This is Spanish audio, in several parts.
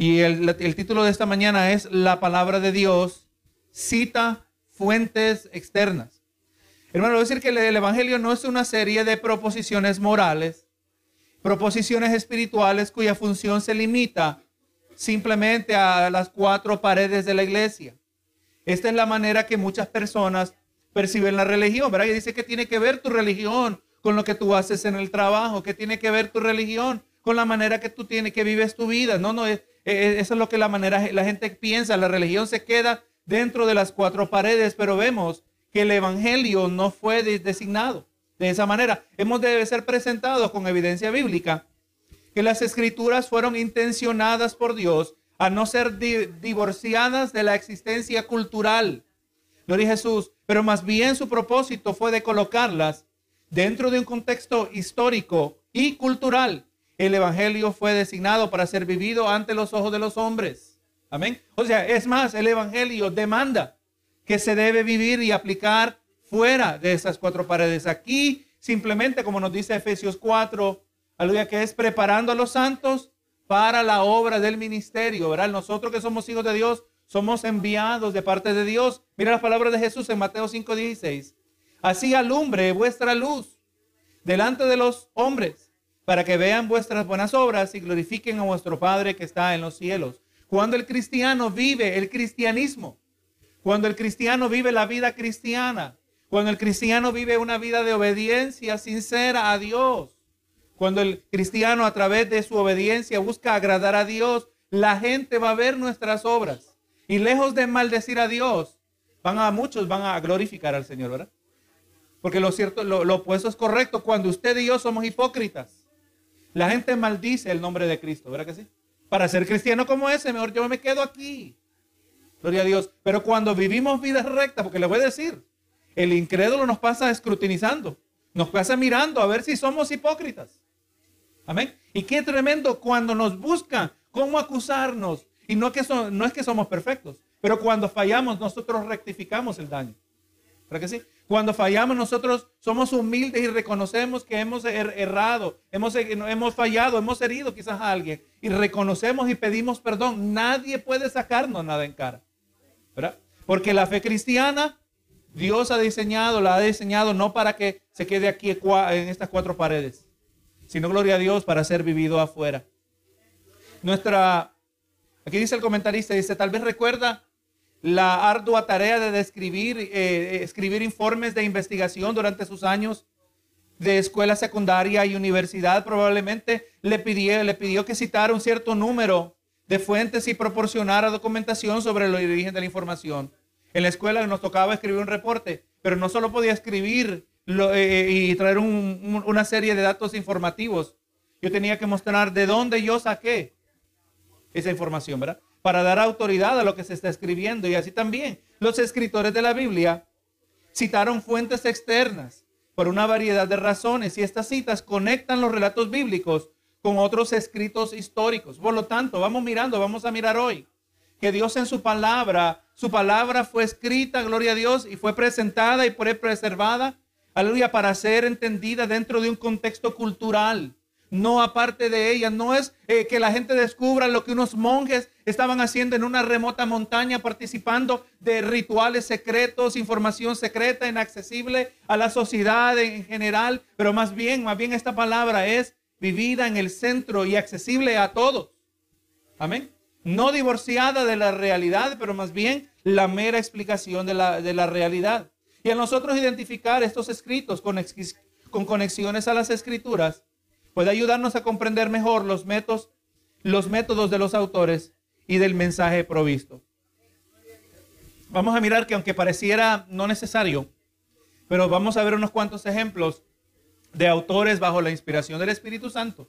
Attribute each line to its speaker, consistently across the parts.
Speaker 1: Y el, el título de esta mañana es La palabra de Dios cita fuentes externas. Hermano, voy a decir que el Evangelio no es una serie de proposiciones morales, proposiciones espirituales cuya función se limita simplemente a las cuatro paredes de la iglesia. Esta es la manera que muchas personas perciben la religión, ¿verdad? Y dice que tiene que ver tu religión con lo que tú haces en el trabajo, que tiene que ver tu religión con la manera que tú tienes, que vives tu vida. No, no, es, eso es lo que la manera, la gente piensa. La religión se queda dentro de las cuatro paredes, pero vemos que el evangelio no fue designado de esa manera. Hemos de ser presentados con evidencia bíblica que las escrituras fueron intencionadas por Dios a no ser divorciadas de la existencia cultural. Gloria a Jesús, pero más bien su propósito fue de colocarlas dentro de un contexto histórico y cultural el Evangelio fue designado para ser vivido ante los ojos de los hombres. Amén. O sea, es más, el Evangelio demanda que se debe vivir y aplicar fuera de esas cuatro paredes. Aquí, simplemente, como nos dice Efesios 4, aleluya, que es preparando a los santos para la obra del ministerio, ¿verdad? Nosotros que somos hijos de Dios, somos enviados de parte de Dios. Mira las palabras de Jesús en Mateo 5:16. Así alumbre vuestra luz delante de los hombres para que vean vuestras buenas obras y glorifiquen a vuestro Padre que está en los cielos. Cuando el cristiano vive el cristianismo, cuando el cristiano vive la vida cristiana, cuando el cristiano vive una vida de obediencia sincera a Dios, cuando el cristiano a través de su obediencia busca agradar a Dios, la gente va a ver nuestras obras. Y lejos de maldecir a Dios, van a muchos van a glorificar al Señor, ¿verdad? Porque lo cierto, lo, lo opuesto es correcto. Cuando usted y yo somos hipócritas, la gente maldice el nombre de Cristo, ¿verdad que sí? Para ser cristiano como ese, mejor yo me quedo aquí. Gloria a Dios. Pero cuando vivimos vidas rectas, porque le voy a decir, el incrédulo nos pasa escrutinizando, nos pasa mirando a ver si somos hipócritas. Amén. Y qué tremendo cuando nos buscan cómo acusarnos. Y no, que no es que somos perfectos, pero cuando fallamos nosotros rectificamos el daño. ¿Verdad que sí? Cuando fallamos nosotros somos humildes y reconocemos que hemos er-, errado, hemos, hemos fallado, hemos herido quizás a alguien y reconocemos y pedimos perdón. Nadie puede sacarnos nada en cara. ¿verdad? Porque la fe cristiana, Dios ha diseñado, la ha diseñado no para que se quede aquí en estas cuatro paredes, sino gloria a Dios para ser vivido afuera. Nuestra, aquí dice el comentarista, dice, tal vez recuerda la ardua tarea de describir, eh, escribir informes de investigación durante sus años de escuela secundaria y universidad. Probablemente le pidió, le pidió que citara un cierto número de fuentes y proporcionara documentación sobre el origen de la información. En la escuela nos tocaba escribir un reporte, pero no solo podía escribir eh, y traer una serie de datos informativos. Yo tenía que mostrar de dónde yo saqué esa información, ¿verdad? Para dar autoridad a lo que se está escribiendo. Y así también los escritores de la Biblia citaron fuentes externas por una variedad de razones y estas citas conectan los relatos bíblicos con otros escritos históricos. Por lo tanto, vamos mirando, vamos a mirar hoy que Dios en su palabra, su palabra fue escrita, gloria a Dios, y fue presentada y fue preservada, aleluya, para ser entendida dentro de un contexto cultural no aparte de ella. No es eh, que la gente descubra lo que unos monjes estaban haciendo en una remota montaña, participando de rituales secretos, información secreta, inaccesible a la sociedad en general, pero más bien, más bien esta palabra es vivida en el centro y accesible a todos. Amén. No divorciada de la realidad, pero más bien la mera explicación de la, de la realidad. Y a nosotros identificar estos escritos con, con conexiones a las escrituras, puede ayudarnos a comprender mejor los métodos, los métodos de los autores y del mensaje provisto. Vamos a mirar que aunque pareciera no necesario, pero vamos a ver unos cuantos ejemplos de autores bajo la inspiración del Espíritu Santo.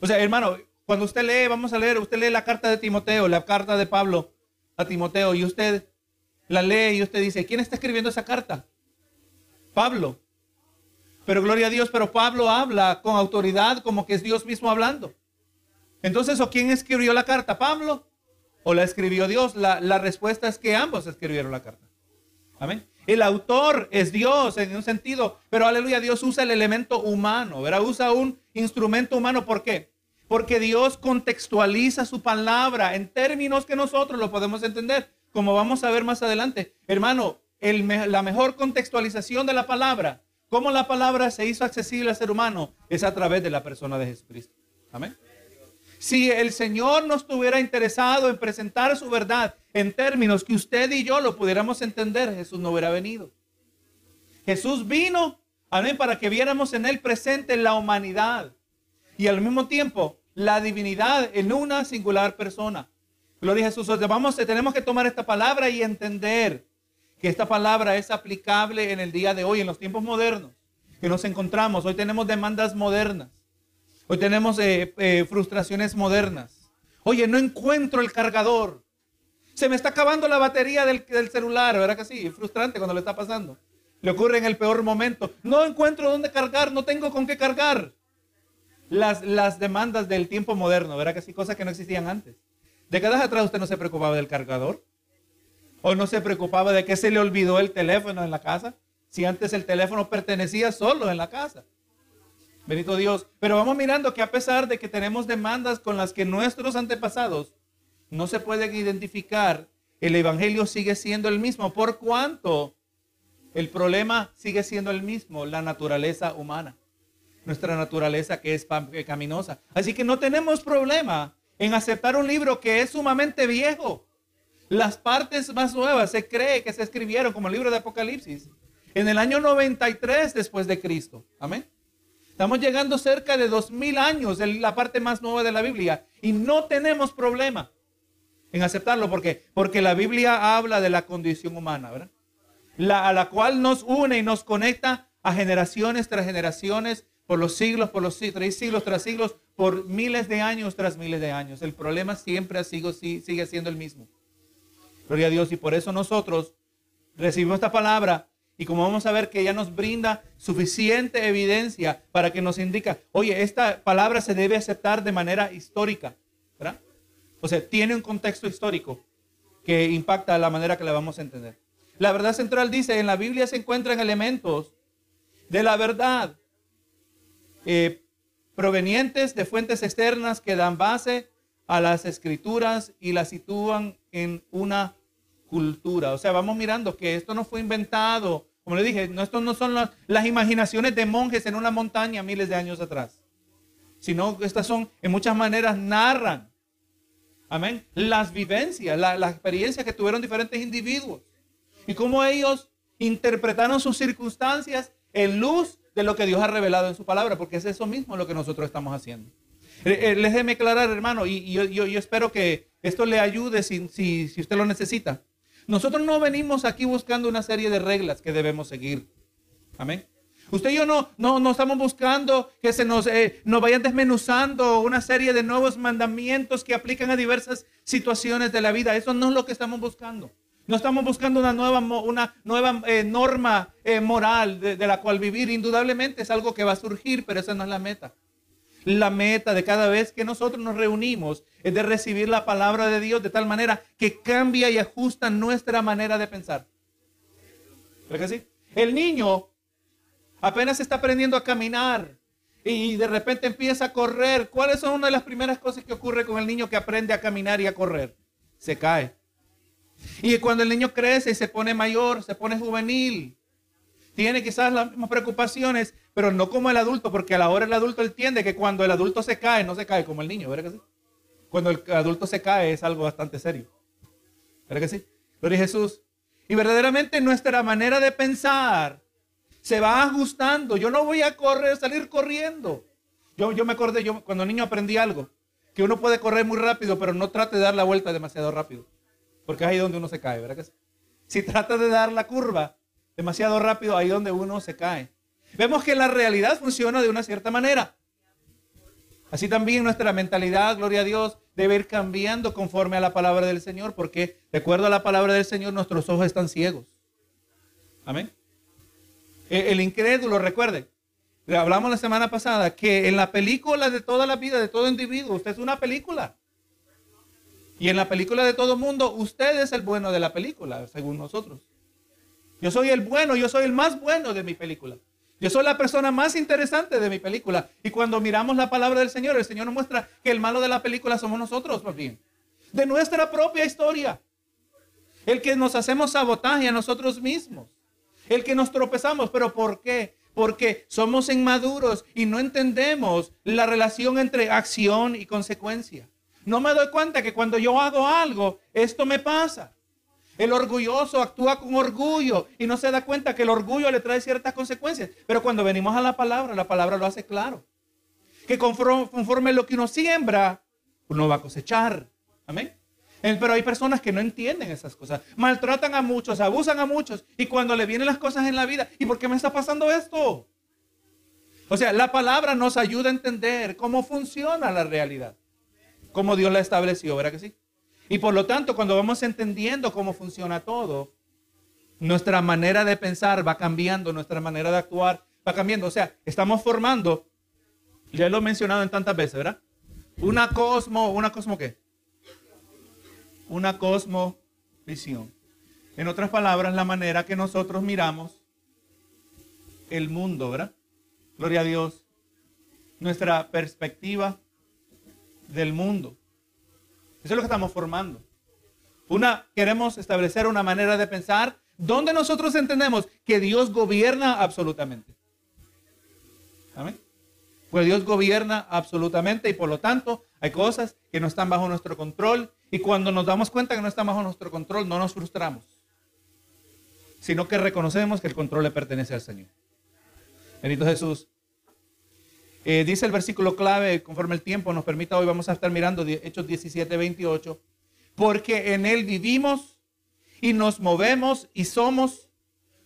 Speaker 1: O sea, hermano, cuando usted lee, vamos a leer, usted lee la carta de Timoteo, la carta de Pablo a Timoteo, y usted la lee y usted dice, ¿quién está escribiendo esa carta? Pablo. Pero gloria a Dios, pero Pablo habla con autoridad como que es Dios mismo hablando. Entonces, ¿o quién escribió la carta? ¿Pablo? ¿O la escribió Dios? La, la respuesta es que ambos escribieron la carta. Amén. El autor es Dios en un sentido, pero aleluya, Dios usa el elemento humano, ¿verdad? Usa un instrumento humano. ¿Por qué? Porque Dios contextualiza su palabra en términos que nosotros lo podemos entender, como vamos a ver más adelante. Hermano, la mejor contextualización de la palabra, cómo la palabra se hizo accesible al ser humano, es a través de la persona de Jesucristo. Amén. Si el Señor no estuviera interesado en presentar su verdad en términos que usted y yo lo pudiéramos entender, Jesús no hubiera venido. Jesús vino, amén, para que viéramos en él presente la humanidad y al mismo tiempo la divinidad en una singular persona. Gloria a Jesús. Vamos, tenemos que tomar esta palabra y entender que esta palabra es aplicable en el día de hoy, en los tiempos modernos que nos encontramos. Hoy tenemos demandas modernas. Hoy tenemos eh, eh, frustraciones modernas. Oye, no encuentro el cargador. Se me está acabando la batería del, celular, ¿verdad que sí? Frustrante cuando le está pasando. Le ocurre en el peor momento. No encuentro dónde cargar, no tengo con qué cargar. Las, las demandas del tiempo moderno, ¿verdad que sí? Cosas que no existían antes. Décadas atrás usted no se preocupaba del cargador. O no se preocupaba de que se le olvidó el teléfono en la casa. Si antes el teléfono pertenecía solo en la casa. Bendito Dios. Pero vamos mirando que a pesar de que tenemos demandas con las que nuestros antepasados no se pueden identificar, el Evangelio sigue siendo el mismo. ¿Por cuánto? El problema sigue siendo el mismo, la naturaleza humana. Nuestra naturaleza que es caminosa. Así que no tenemos problema en aceptar un libro que es sumamente viejo. Las partes más nuevas se cree que se escribieron como el libro de Apocalipsis en el año 93 después de Cristo. Amén. Estamos llegando cerca de dos mil años de la parte más nueva de la Biblia y no tenemos problema en aceptarlo porque porque la Biblia habla de la condición humana, ¿verdad? La, a la cual nos une y nos conecta a generaciones tras generaciones, por los siglos, por los tres siglos tras siglos, por miles de años tras miles de años. El problema siempre ha sido, sigue siendo el mismo. Gloria a Dios. Y por eso nosotros recibimos esta palabra y como vamos a ver que ella nos brinda suficiente evidencia para que nos indica, oye, esta palabra se debe aceptar de manera histórica. O sea, tiene un contexto histórico que impacta la manera que la vamos a entender. La verdad central dice, en la Biblia se encuentran elementos de la verdad eh, provenientes de fuentes externas que dan base a las escrituras y las sitúan en una cultura. O sea, vamos mirando que esto no fue inventado, como le dije, no, esto no son las, imaginaciones de monjes en una montaña miles de años atrás, sino que estas son, en muchas maneras, narran, amén, las vivencias, las la experiencias que tuvieron diferentes individuos y cómo ellos interpretaron sus circunstancias en luz de lo que Dios ha revelado en su palabra, porque es eso mismo lo que nosotros estamos haciendo. Eh, eh, déjeme aclarar, hermano, y, yo, espero que esto le ayude si usted lo necesita. Nosotros no venimos aquí buscando una serie de reglas que debemos seguir. Amén. Usted y yo no, no, no estamos buscando que se nos, eh, nos vayan desmenuzando una serie de nuevos mandamientos que aplican a diversas situaciones de la vida. Eso no es lo que estamos buscando. No estamos buscando una nueva, una nueva eh, norma eh, moral de, de la cual vivir. Indudablemente es algo que va a surgir, pero esa no es la meta. La meta de cada vez que nosotros nos reunimos es de recibir la palabra de Dios de tal manera que cambia y ajusta nuestra manera de pensar. ¿Verdad que sí? El niño apenas está aprendiendo a caminar y de repente empieza a correr. ¿Cuáles son una de las primeras cosas que ocurre con el niño que aprende a caminar y a correr? Se cae. Y cuando el niño crece y se pone mayor, se pone juvenil, tiene quizás las mismas preocupaciones, pero no como el adulto, porque a la hora el adulto entiende que cuando el adulto se cae, no se cae como el niño, ¿verdad que sí? Cuando el adulto se cae es algo bastante serio. ¿Verdad que sí? Gloria a Jesús. Y verdaderamente nuestra manera de pensar se va ajustando. Yo no voy a correr, salir corriendo. Yo, yo me acordé, yo cuando niño aprendí algo, que uno puede correr muy rápido, pero no trate de dar la vuelta demasiado rápido. Porque es ahí donde uno se cae, ¿verdad que sí? Si trata de dar la curva, demasiado rápido, ahí donde uno se cae. Vemos que la realidad funciona de una cierta manera. Así también nuestra mentalidad, gloria a Dios, debe ir cambiando conforme a la palabra del Señor, porque de acuerdo a la palabra del Señor nuestros ojos están ciegos. Amén. E, el incrédulo, recuerde, hablamos la semana pasada que en la película de toda la vida de todo individuo, usted es una película. Y en la película de todo mundo, usted es el bueno de la película, según nosotros. Yo soy el bueno, yo soy el más bueno de mi película. Yo soy la persona más interesante de mi película. Y cuando miramos la palabra del Señor, el Señor nos muestra que el malo de la película somos nosotros, más bien. De nuestra propia historia. El que nos hacemos sabotaje a nosotros mismos. El que nos tropezamos. ¿Pero por qué? Porque somos inmaduros y no entendemos la relación entre acción y consecuencia. No me doy cuenta que cuando yo hago algo, esto me pasa. El orgulloso actúa con orgullo y no se da cuenta que el orgullo le trae ciertas consecuencias. Pero cuando venimos a la palabra, la palabra lo hace claro. Que conforme, lo que uno siembra, uno va a cosechar. Amén. Pero hay personas que no entienden esas cosas. Maltratan a muchos, abusan a muchos. Y cuando le vienen las cosas en la vida, ¿y por qué me está pasando esto? O sea, la palabra nos ayuda a entender cómo funciona la realidad. Cómo Dios la estableció, ¿verdad que sí? Y por lo tanto, cuando vamos entendiendo cómo funciona todo, nuestra manera de pensar va cambiando, nuestra manera de actuar va cambiando. O sea, estamos formando, ya lo he mencionado en tantas veces, ¿verdad? Una cosmo, una cosmo qué? Una cosmovisión. En otras palabras, la manera que nosotros miramos el mundo, ¿verdad? Gloria a Dios. Nuestra perspectiva del mundo. Eso es lo que estamos formando. Una, queremos establecer una manera de pensar donde nosotros entendemos que Dios gobierna absolutamente. Amén. Pues Dios gobierna absolutamente y por lo tanto hay cosas que no están bajo nuestro control y cuando nos damos cuenta que no están bajo nuestro control no nos frustramos, sino que reconocemos que el control le pertenece al Señor. Bendito Jesús. Eh, dice el versículo clave, conforme el tiempo nos permita, hoy vamos a estar mirando Hechos 17, 28, porque en Él vivimos y nos movemos y somos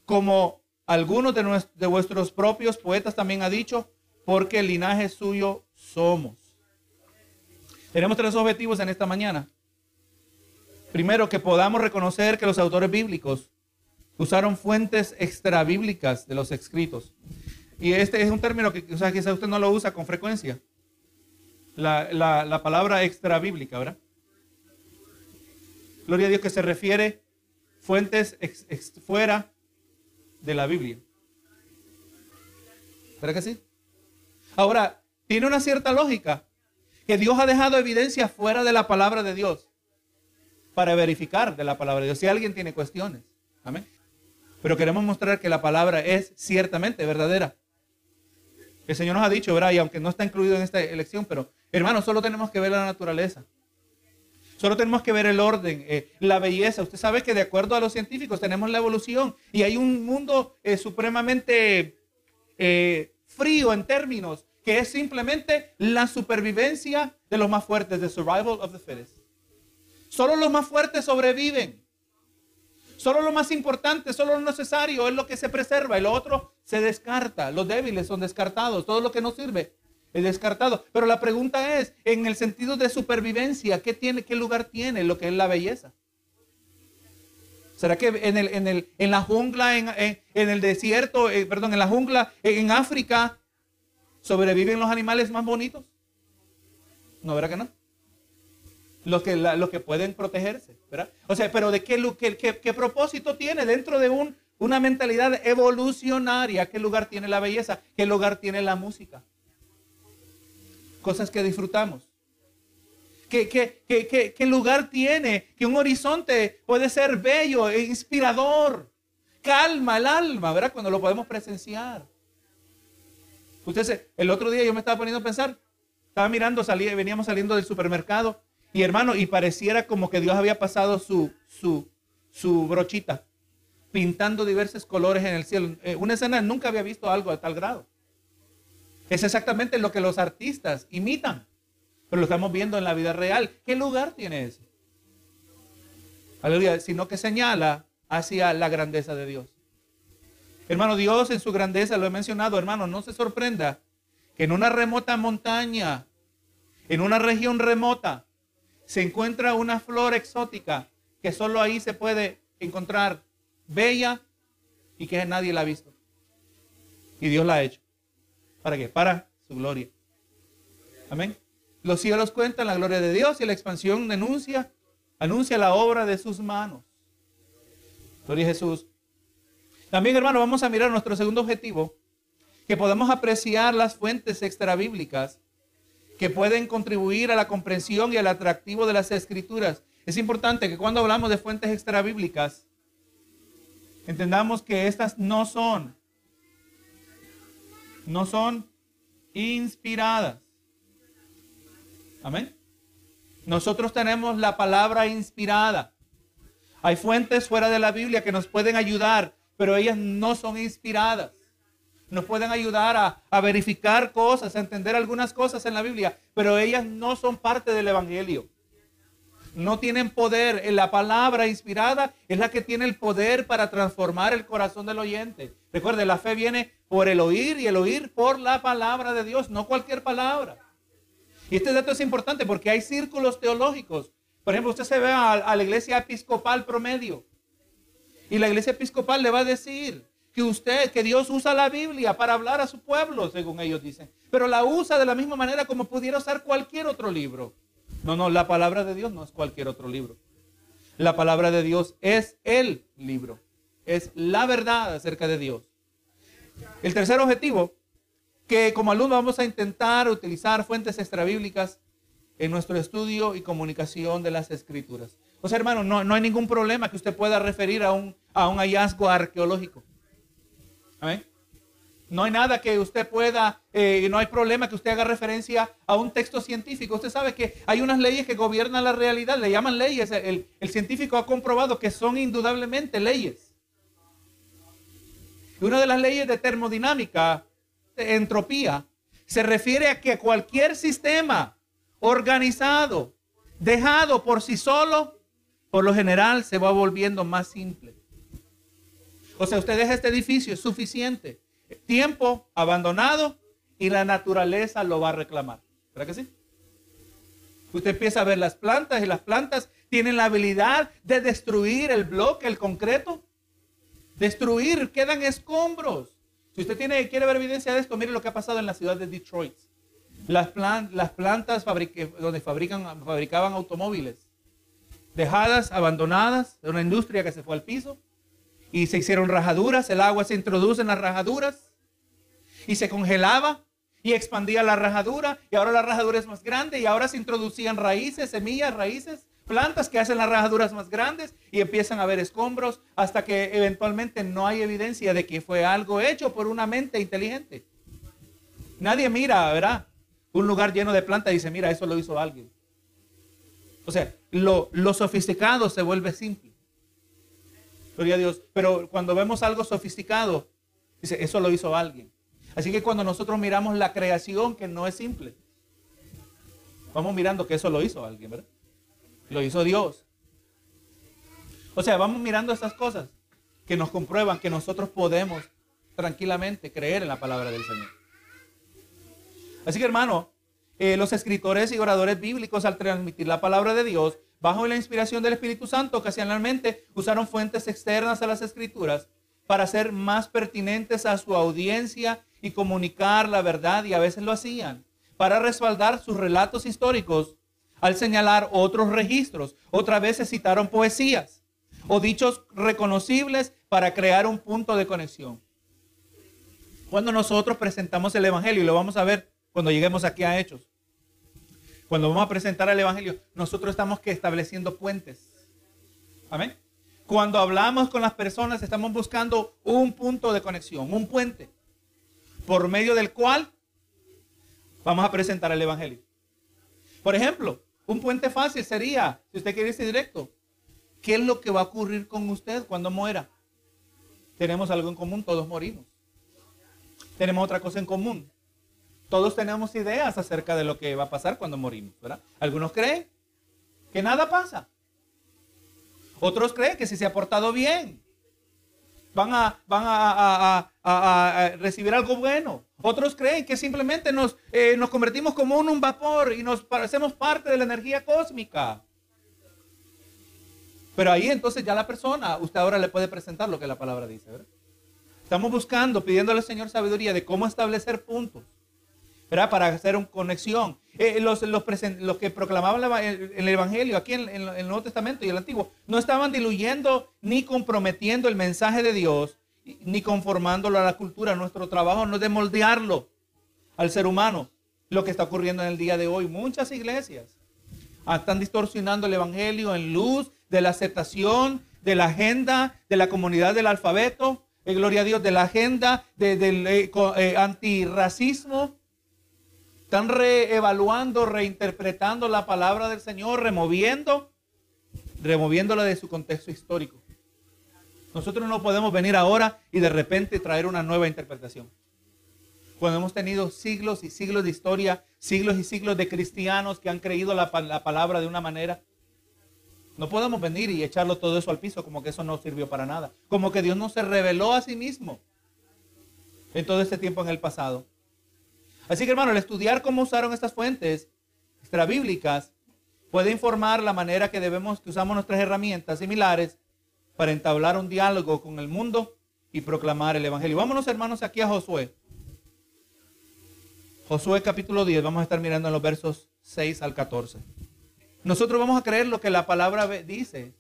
Speaker 1: como algunos de, de vuestros propios poetas también ha dicho, porque el linaje suyo somos. Tenemos tres objetivos en esta mañana. Primero, que podamos reconocer que los autores bíblicos usaron fuentes extrabíblicas de los escritos. Y este es un término que o sea, quizás usted no lo usa con frecuencia. La, la, palabra extra bíblica, ¿verdad? Gloria a Dios que se refiere fuentes fuera de la Biblia. ¿Verdad que sí? Ahora, tiene una cierta lógica que Dios ha dejado evidencia fuera de la palabra de Dios para verificar de la palabra de Dios. Si alguien tiene cuestiones, amén. Pero queremos mostrar que la palabra es ciertamente verdadera. El Señor nos ha dicho, ¿verdad? Y aunque no está incluido en esta elección, pero hermano, solo tenemos que ver la naturaleza. Solo tenemos que ver el orden, eh, la belleza. Usted sabe que de acuerdo a los científicos tenemos la evolución y hay un mundo eh, supremamente eh, frío en términos que es simplemente la supervivencia de los más fuertes, the survival of the fittest. Solo los más fuertes sobreviven. Solo lo más importante, solo lo necesario es lo que se preserva. Y lo otro se descarta. Los débiles son descartados. Todo lo que no sirve es descartado. Pero la pregunta es, en el sentido de supervivencia, ¿qué, tiene, qué lugar tiene lo que es la belleza? ¿Será que en, el, en, el, en la jungla, en, en, el desierto, eh, perdón, en la jungla, en África, sobreviven los animales más bonitos? No, ¿verdad que no? Los que, los que pueden protegerse, ¿verdad? O sea, pero ¿de qué, qué, qué, propósito tiene dentro de un, una mentalidad evolucionaria? ¿Qué lugar tiene la belleza? ¿Qué lugar tiene la música? Cosas que disfrutamos. ¿Qué, qué, qué, qué lugar tiene que un horizonte puede ser bello e inspirador? Calma el alma, ¿verdad? Cuando lo podemos presenciar. Usted, el otro día yo me estaba poniendo a pensar, estaba mirando, salía, veníamos saliendo del supermercado y hermano, y pareciera como que Dios había pasado su, su, su brochita, pintando diversos colores en el cielo. Eh, una escena nunca había visto algo a tal grado. Es exactamente lo que los artistas imitan, pero lo estamos viendo en la vida real. ¿Qué lugar tiene eso? Aleluya, sino que señala hacia la grandeza de Dios. Hermano, Dios en su grandeza, lo he mencionado, hermano, no se sorprenda que en una remota montaña, en una región remota, se encuentra una flor exótica que solo ahí se puede encontrar bella y que nadie la ha visto. Y Dios la ha hecho. ¿Para qué? Para su gloria. Amén. Los cielos cuentan la gloria de Dios y la expansión denuncia, anuncia la obra de sus manos. Gloria a Jesús. También, hermano, vamos a mirar nuestro segundo objetivo. que podamos apreciar las fuentes extrabíblicas que pueden contribuir a la comprensión y al atractivo de las escrituras. Es importante que cuando hablamos de fuentes extrabíblicas, entendamos que estas no son, no son inspiradas. Amén. Nosotros tenemos la palabra inspirada. Hay fuentes fuera de la Biblia que nos pueden ayudar, pero ellas no son inspiradas. Nos pueden ayudar a, verificar cosas, a entender algunas cosas en la Biblia, pero ellas no son parte del Evangelio. No tienen poder. En la palabra inspirada es la que tiene el poder para transformar el corazón del oyente. Recuerde, la fe viene por el oír y el oír por la palabra de Dios, no cualquier palabra. Y este dato es importante porque hay círculos teológicos. Por ejemplo, usted se ve a la iglesia episcopal promedio. Y la iglesia episcopal le va a decir, que usted, que Dios usa la Biblia para hablar a su pueblo, según ellos dicen. Pero la usa de la misma manera como pudiera usar cualquier otro libro. No, no, la palabra de Dios no es cualquier otro libro. La palabra de Dios es el libro. Es la verdad acerca de Dios. El tercer objetivo, que como alumno vamos a intentar utilizar fuentes extrabíblicas en nuestro estudio y comunicación de las escrituras. O sea, hermano, no, no hay ningún problema que usted pueda referir a un, a un hallazgo arqueológico. No hay nada que usted pueda, eh, no hay problema que usted haga referencia a un texto científico. Usted sabe que hay unas leyes que gobiernan la realidad, le llaman leyes. El, el científico ha comprobado que son indudablemente leyes. Una de las leyes de termodinámica, de entropía, se refiere a que cualquier sistema organizado, dejado por sí solo, por lo general se va volviendo más simple. O sea, usted deja este edificio, es suficiente. Tiempo abandonado y la naturaleza lo va a reclamar. ¿Verdad que sí? Usted empieza a ver las plantas y las plantas tienen la habilidad de destruir el bloque, el concreto. Destruir, quedan escombros. Si usted tiene, quiere ver evidencia de esto, mire lo que ha pasado en la ciudad de Detroit. Las, las plantas donde fabrican, fabricaban automóviles, dejadas, abandonadas, de una industria que se fue al piso, y se hicieron rajaduras, el agua se introduce en las rajaduras y se congelaba y expandía la rajadura y ahora la rajadura es más grande y ahora se introducían raíces, semillas, raíces, plantas que hacen las rajaduras más grandes y empiezan a haber escombros hasta que eventualmente no hay evidencia de que fue algo hecho por una mente inteligente. Nadie mira, ¿verdad? Un lugar lleno de plantas y dice, mira, eso lo hizo alguien. O sea, lo, lo sofisticado se vuelve simple. Gloria a Dios. Pero cuando vemos algo sofisticado, dice, eso lo hizo alguien. Así que cuando nosotros miramos la creación, que no es simple, vamos mirando que eso lo hizo alguien, ¿verdad? Lo hizo Dios. O sea, vamos mirando estas cosas que nos comprueban que nosotros podemos tranquilamente creer en la palabra del Señor. Así que hermano, eh, los escritores y oradores bíblicos al transmitir la palabra de Dios bajo la inspiración del Espíritu Santo, ocasionalmente usaron fuentes externas a las escrituras para ser más pertinentes a su audiencia y comunicar la verdad, y a veces lo hacían, para respaldar sus relatos históricos al señalar otros registros. Otras veces citaron poesías o dichos reconocibles para crear un punto de conexión. Cuando nosotros presentamos el Evangelio, y lo vamos a ver cuando lleguemos aquí a Hechos, cuando vamos a presentar el Evangelio, nosotros estamos que estableciendo puentes. Amén. Cuando hablamos con las personas, estamos buscando un punto de conexión, un puente, por medio del cual vamos a presentar el Evangelio. Por ejemplo, un puente fácil sería, si usted quiere irse directo, ¿qué es lo que va a ocurrir con usted cuando muera? Tenemos algo en común, todos morimos. Tenemos otra cosa en común, todos tenemos ideas acerca de lo que va a pasar cuando morimos, ¿verdad? Algunos creen que nada pasa. Otros creen que si se ha portado bien, van a, van a, recibir algo bueno. Otros creen que simplemente nos, eh, nos convertimos como un vapor y nos parecemos parte de la energía cósmica. Pero ahí entonces ya la persona, usted ahora le puede presentar lo que la palabra dice, ¿verdad? Estamos buscando, pidiéndole al Señor sabiduría de cómo establecer puntos para hacer una conexión. Eh, los, los, que proclamaban el, Evangelio aquí en, el Nuevo Testamento y el Antiguo no estaban diluyendo ni comprometiendo el mensaje de Dios ni conformándolo a la cultura. Nuestro trabajo no es de moldearlo al ser humano. Lo que está ocurriendo en el día de hoy. Muchas iglesias están distorsionando el evangelio en luz de la aceptación, de la agenda, de la comunidad del alfabeto, eh, gloria a Dios, de la agenda del eh, eh, antirracismo. Están reevaluando, reinterpretando la palabra del Señor, removiendo, removiéndola de su contexto histórico. Nosotros no podemos venir ahora y de repente traer una nueva interpretación. Cuando hemos tenido siglos y siglos de historia, siglos y siglos de cristianos que han creído la, la palabra de una manera, no podemos venir y echarlo todo eso al piso como que eso no sirvió para nada. Como que Dios no se reveló a sí mismo en todo este tiempo en el pasado. Así que hermano, el estudiar cómo usaron estas fuentes extrabíblicas puede informar la manera que debemos, que usamos nuestras herramientas similares para entablar un diálogo con el mundo y proclamar el Evangelio. Vámonos hermanos aquí a Josué. Josué capítulo 10, vamos a estar mirando en los versos 6 al 14. Nosotros vamos a creer lo que la palabra dice.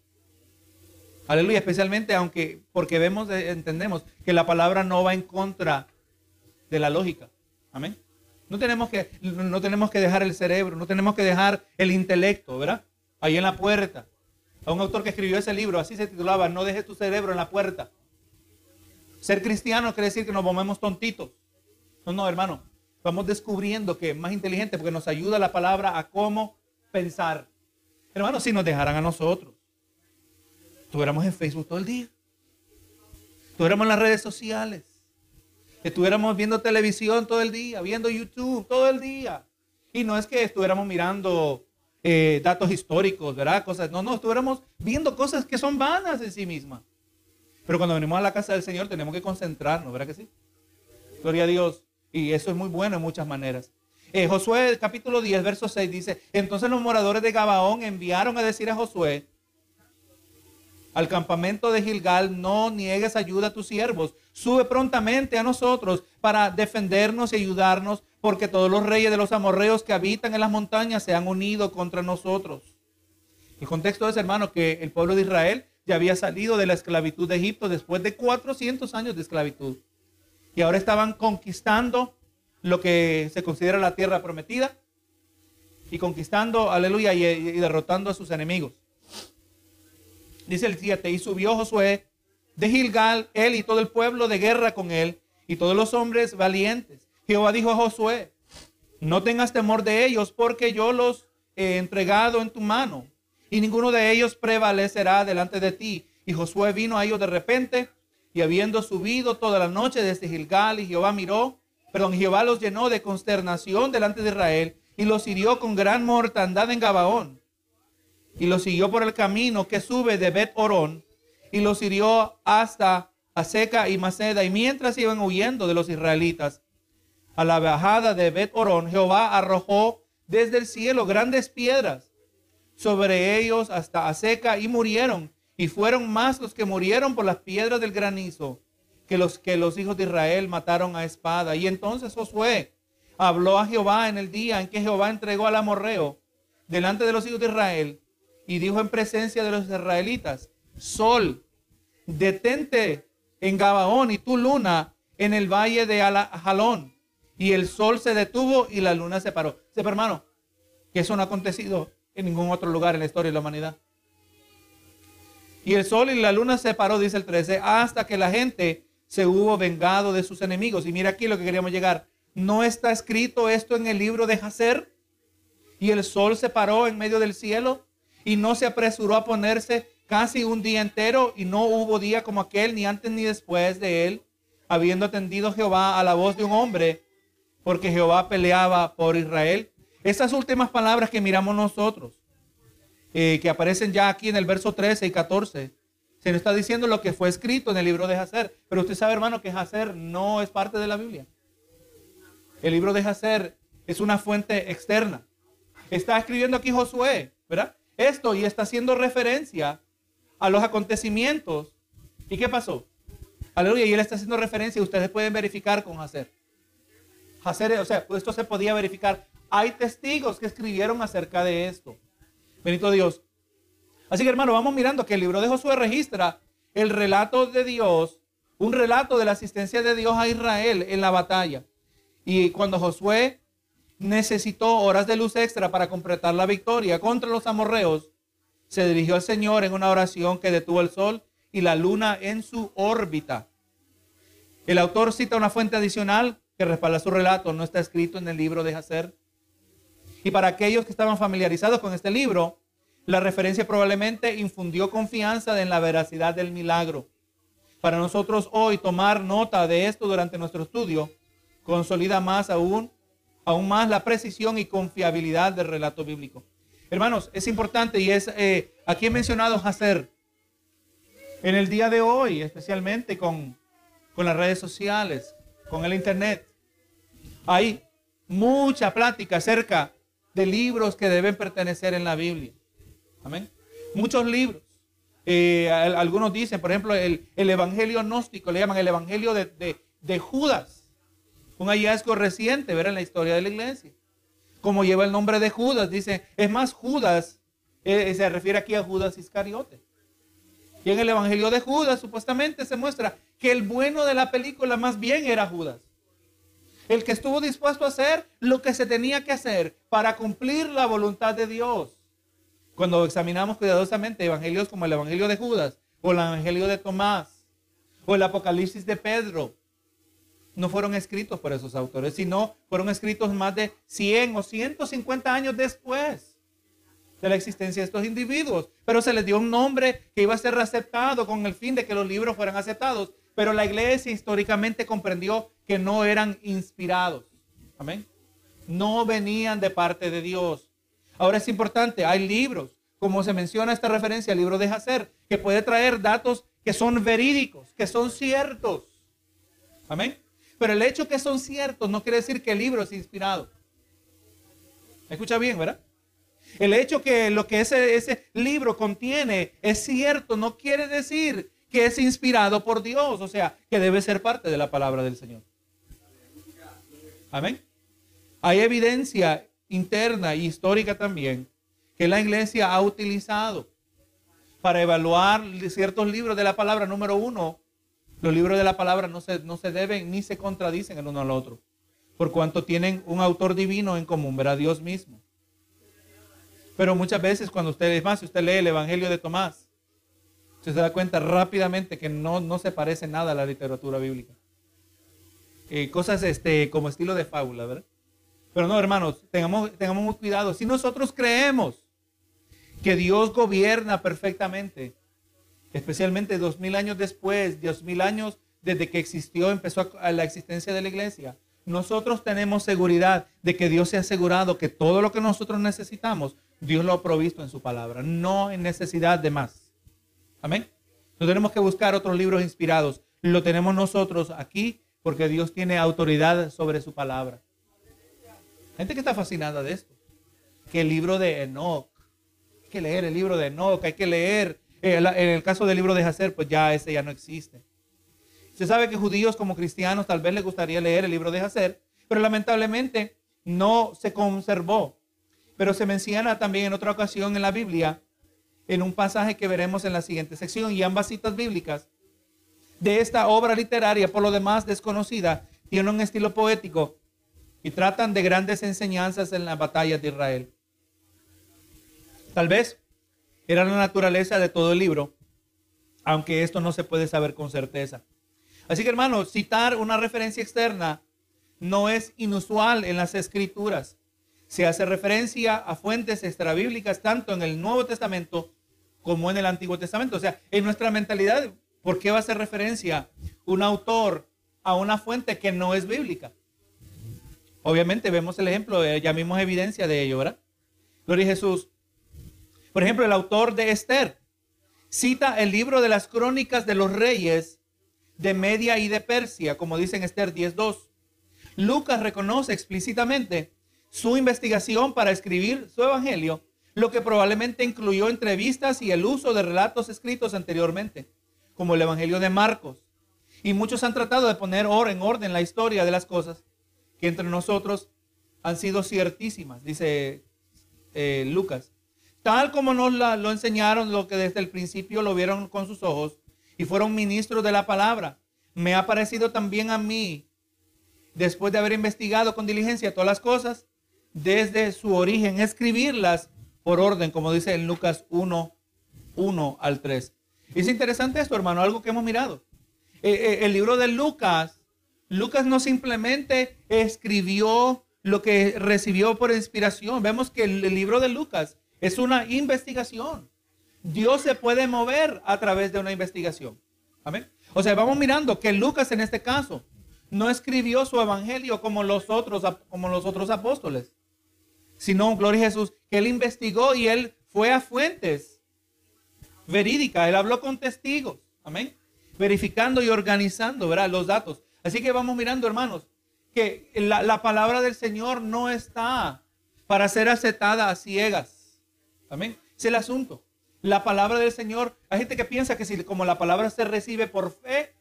Speaker 1: Aleluya, especialmente aunque porque vemos, entendemos que la palabra no va en contra de la lógica. Amén. No tenemos que no tenemos que dejar el cerebro, no tenemos que dejar el intelecto, ¿verdad? Ahí en la puerta. A un autor que escribió ese libro, así se titulaba, No dejes tu cerebro en la puerta. Ser cristiano quiere decir que nos volvemos tontitos. No, no, hermano. Vamos descubriendo que es más inteligente porque nos ayuda la palabra a cómo pensar. Hermanos, si nos dejaran a nosotros, estuviéramos en Facebook todo el día, estuviéramos en las redes sociales, estuviéramos viendo televisión todo el día, viendo YouTube todo el día. Y no es que estuviéramos mirando eh, datos históricos, ¿verdad? Cosas, no, no, estuviéramos viendo cosas que son vanas en sí mismas. Pero cuando venimos a la casa del Señor tenemos que concentrarnos, ¿verdad que sí? Gloria a Dios. Y eso es muy bueno en muchas maneras. Eh, Josué capítulo 10, verso 6 dice, entonces los moradores de Gabaón enviaron a decir a Josué, al campamento de Gilgal, no niegues ayuda a tus siervos, sube prontamente a nosotros para defendernos y ayudarnos, porque todos los reyes de los amorreos que habitan en las montañas se han unido contra nosotros. El contexto es, hermano, que el pueblo de Israel ya había salido de la esclavitud de Egipto después de 400 años de esclavitud. Y ahora estaban conquistando lo que se considera la tierra prometida y conquistando, aleluya, y, derrotando a sus enemigos. Dice el 7, y subió Josué de Gilgal, él y todo el pueblo de guerra con él, y todos los hombres valientes. Jehová dijo a Josué, no tengas temor de ellos, porque yo los he entregado en tu mano, y ninguno de ellos prevalecerá delante de ti. Y Josué vino a ellos de repente, y habiendo subido toda la noche desde Gilgal, y Jehová miró, perdón, Jehová los llenó de consternación delante de Israel y los hirió con gran mortandad en Gabaón. Y los siguió por el camino que sube de Bet Orón y los hirió hasta Aseca y Maceda. Y mientras iban huyendo de los israelitas a la bajada de Bet Orón, Jehová arrojó desde el cielo grandes piedras sobre ellos hasta Aseca y murieron. Y fueron más los que murieron por las piedras del granizo que los, que los hijos de Israel mataron a espada. Y entonces Josué habló a Jehová en el día en que Jehová entregó al amorreo delante de los hijos de Israel y dijo en presencia de los israelitas, Sol, detente en Gabaón y tu luna en el valle de Jalón. Y el sol se detuvo y la luna se paró. Sepa hermano, que eso no ha acontecido en ningún otro lugar en la historia de la humanidad. Y el sol y la luna se paró, dice el 13, hasta que la gente se hubo vengado de sus enemigos. Y mira aquí lo que queríamos llegar. ¿No está escrito esto en el libro de Jacer? Y el sol se paró en medio del cielo y no se apresuró a ponerse casi un día entero y no hubo día como aquel, ni antes ni después de él, habiendo atendido Jehová a la voz de un hombre, porque Jehová peleaba por Israel. Estas últimas palabras que miramos nosotros, eh, que aparecen ya aquí en el verso 13 y 14, se nos está diciendo lo que fue escrito en el libro de Jacer. Pero usted sabe, hermano, que Jacer no es parte de la Biblia. El libro de Jacer es una fuente externa. Está escribiendo aquí Josué, ¿verdad? Esto y está haciendo referencia a los acontecimientos. ¿Y qué pasó? Aleluya, y él está haciendo referencia, ustedes pueden verificar con Jacer. Jacer, o sea, esto se podía verificar. Hay testigos que escribieron acerca de esto. Benito Dios. Así que hermano, vamos mirando que el libro de Josué registra el relato de Dios un relato de la asistencia de Dios a Israel en la batalla. Y cuando Josué necesitó horas de luz extra para completar la victoria contra los amorreos, se dirigió al Señor en una oración que detuvo el sol y la luna en su órbita. El autor cita una fuente adicional que respalda su relato, no está escrito en el libro de Hacer. Y para aquellos que estaban familiarizados con este libro, la referencia probablemente infundió confianza en la veracidad del milagro. Para nosotros hoy tomar nota de esto durante nuestro estudio consolida más aún, aún más la precisión y confiabilidad del relato bíblico. Hermanos, es importante y es eh, aquí mencionado hacer en el día de hoy, especialmente con, con las redes sociales, con el internet. Hay mucha plática acerca de libros que deben pertenecer en la Biblia. Amén. Muchos libros. Eh, algunos dicen, por ejemplo, el, Evangelio gnóstico, le llaman el Evangelio de, Judas. Un hallazgo reciente, ver en la historia de la iglesia. Como lleva el nombre de Judas, dice, es más Judas, eh, se refiere aquí a Judas Iscariote. Y en el Evangelio de Judas supuestamente se muestra que el bueno de la película más bien era Judas. El que estuvo dispuesto a hacer lo que se tenía que hacer para cumplir la voluntad de Dios. Cuando examinamos cuidadosamente evangelios como el Evangelio de Judas o el Evangelio de Tomás o el Apocalipsis de Pedro, no fueron escritos por esos autores, sino fueron escritos más de 100 o 150 años después de la existencia de estos individuos. Pero se les dio un nombre que iba a ser aceptado con el fin de que los libros fueran aceptados. Pero la iglesia históricamente comprendió que no eran inspirados. Amén. No venían de parte de Dios. Ahora es importante, hay libros, como se menciona esta referencia al libro de Hacer, que puede traer datos que son verídicos, que son ciertos. Amén. Pero el hecho que son ciertos no quiere decir que el libro es inspirado. escucha bien, verdad? El hecho que lo que ese, ese libro contiene es cierto no quiere decir que es inspirado por Dios, o sea, que debe ser parte de la palabra del Señor. Amén. Hay evidencia interna y histórica también que la iglesia ha utilizado para evaluar ciertos libros de la palabra. Número uno, los libros de la palabra no se, no se deben ni se contradicen el uno al otro, por cuanto tienen un autor divino en común, verá Dios mismo. Pero muchas veces cuando usted, es más, si usted lee el Evangelio de Tomás, usted se da cuenta rápidamente que no, no se parece nada a la literatura bíblica. Eh, cosas este, como estilo de fábula, ¿verdad? Pero no, hermanos, tengamos, tengamos cuidado. Si nosotros creemos que Dios gobierna perfectamente, especialmente dos mil años después, dos mil años desde que existió, empezó la existencia de la iglesia, nosotros tenemos seguridad de que Dios se ha asegurado que todo lo que nosotros necesitamos Dios lo ha provisto en su palabra, no en necesidad de más. Amén. No tenemos que buscar otros libros inspirados. Lo tenemos nosotros aquí porque Dios tiene autoridad sobre su palabra. Gente que está fascinada de esto. Que el libro de Enoch. Hay que leer el libro de Enoch. Hay que leer. Eh, en el caso del libro de Hacer, pues ya ese ya no existe. Se sabe que judíos como cristianos tal vez les gustaría leer el libro de Hacer, pero lamentablemente no se conservó pero se menciona también en otra ocasión en la Biblia, en un pasaje que veremos en la siguiente sección, y ambas citas bíblicas de esta obra literaria, por lo demás desconocida, tienen un estilo poético y tratan de grandes enseñanzas en las batallas de Israel. Tal vez era la naturaleza de todo el libro, aunque esto no se puede saber con certeza. Así que hermanos, citar una referencia externa no es inusual en las escrituras se hace referencia a fuentes extrabíblicas tanto en el Nuevo Testamento como en el Antiguo Testamento. O sea, en nuestra mentalidad, ¿por qué va a hacer referencia un autor a una fuente que no es bíblica? Obviamente vemos el ejemplo, eh, ya vimos evidencia de ello, ¿verdad? Gloria a Jesús. Por ejemplo, el autor de Esther cita el libro de las crónicas de los reyes de Media y de Persia, como dice en Esther 10.2. Lucas reconoce explícitamente su investigación para escribir su evangelio, lo que probablemente incluyó entrevistas y el uso de relatos escritos anteriormente, como el evangelio de Marcos. Y muchos han tratado de poner en orden la historia de las cosas que entre nosotros han sido ciertísimas, dice eh, Lucas. Tal como nos lo enseñaron, lo que desde el principio lo vieron con sus ojos y fueron ministros de la palabra. me ha parecido también a mí, después de haber investigado con diligencia todas las cosas, desde su origen, escribirlas por orden, como dice en Lucas 1, 1 al 3. Es interesante esto, hermano, algo que hemos mirado. Eh, eh, el libro de Lucas, Lucas no simplemente escribió lo que recibió por inspiración. Vemos que el libro de Lucas es una investigación. Dios se puede mover a través de una investigación. Amén. O sea, vamos mirando que Lucas en este caso no escribió su evangelio como los otros, como los otros apóstoles, sino, gloria a Jesús, que él investigó y él fue a fuentes verídicas. Él habló con testigos. Amén. Verificando y organizando, ¿verdad? Los datos. Así que vamos mirando, hermanos, que la, la palabra del Señor no está para ser aceptada a ciegas. Amén. Es el asunto la palabra del Señor. Hay gente que piensa que si como la palabra se recibe por fe,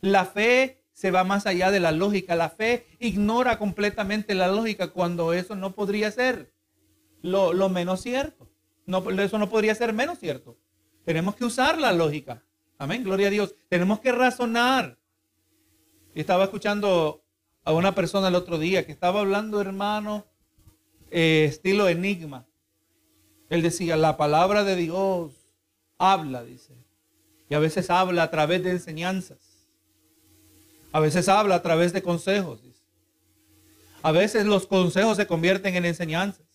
Speaker 1: la fe se va más allá de la lógica. La fe ignora completamente la lógica cuando eso no podría ser lo, menos cierto. No, eso no podría ser menos cierto. Tenemos que usar la lógica. Amén, gloria a Dios. Tenemos que razonar. Estaba escuchando a una persona el otro día que estaba hablando, hermano, eh, estilo enigma. Él decía, la palabra de Dios habla, dice. Y a veces habla a través de enseñanzas. A veces habla a través de consejos, dice. A veces los consejos se convierten en enseñanzas.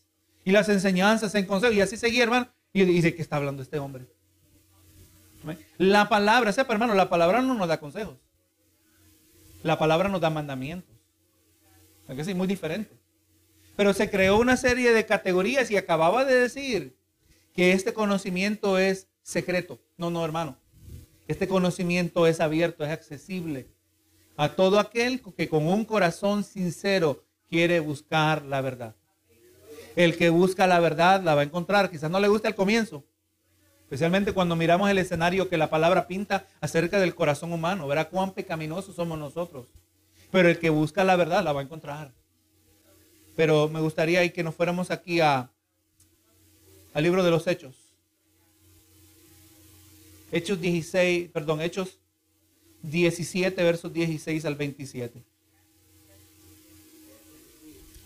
Speaker 1: Y las enseñanzas en consejos. Y así seguía, hermano. Y dice, ¿qué está hablando este hombre? La palabra, sepa hermano, la palabra no nos da consejos. La palabra nos da mandamientos. Es que sí, muy diferente. Pero se creó una serie de categorías y acababa de decir que este conocimiento es secreto. No, no, hermano. Este conocimiento es abierto, es accesible a todo aquel que con un corazón sincero quiere buscar la verdad. El que busca la verdad la va a encontrar. Quizás no le guste al comienzo, especialmente cuando miramos el escenario que la palabra pinta acerca del corazón humano. Verá cuán pecaminosos somos nosotros. Pero el que busca la verdad la va a encontrar. Pero me gustaría que nos fuéramos aquí al libro de los Hechos. Hechos 16, perdón, Hechos 17, versos 16 al 27.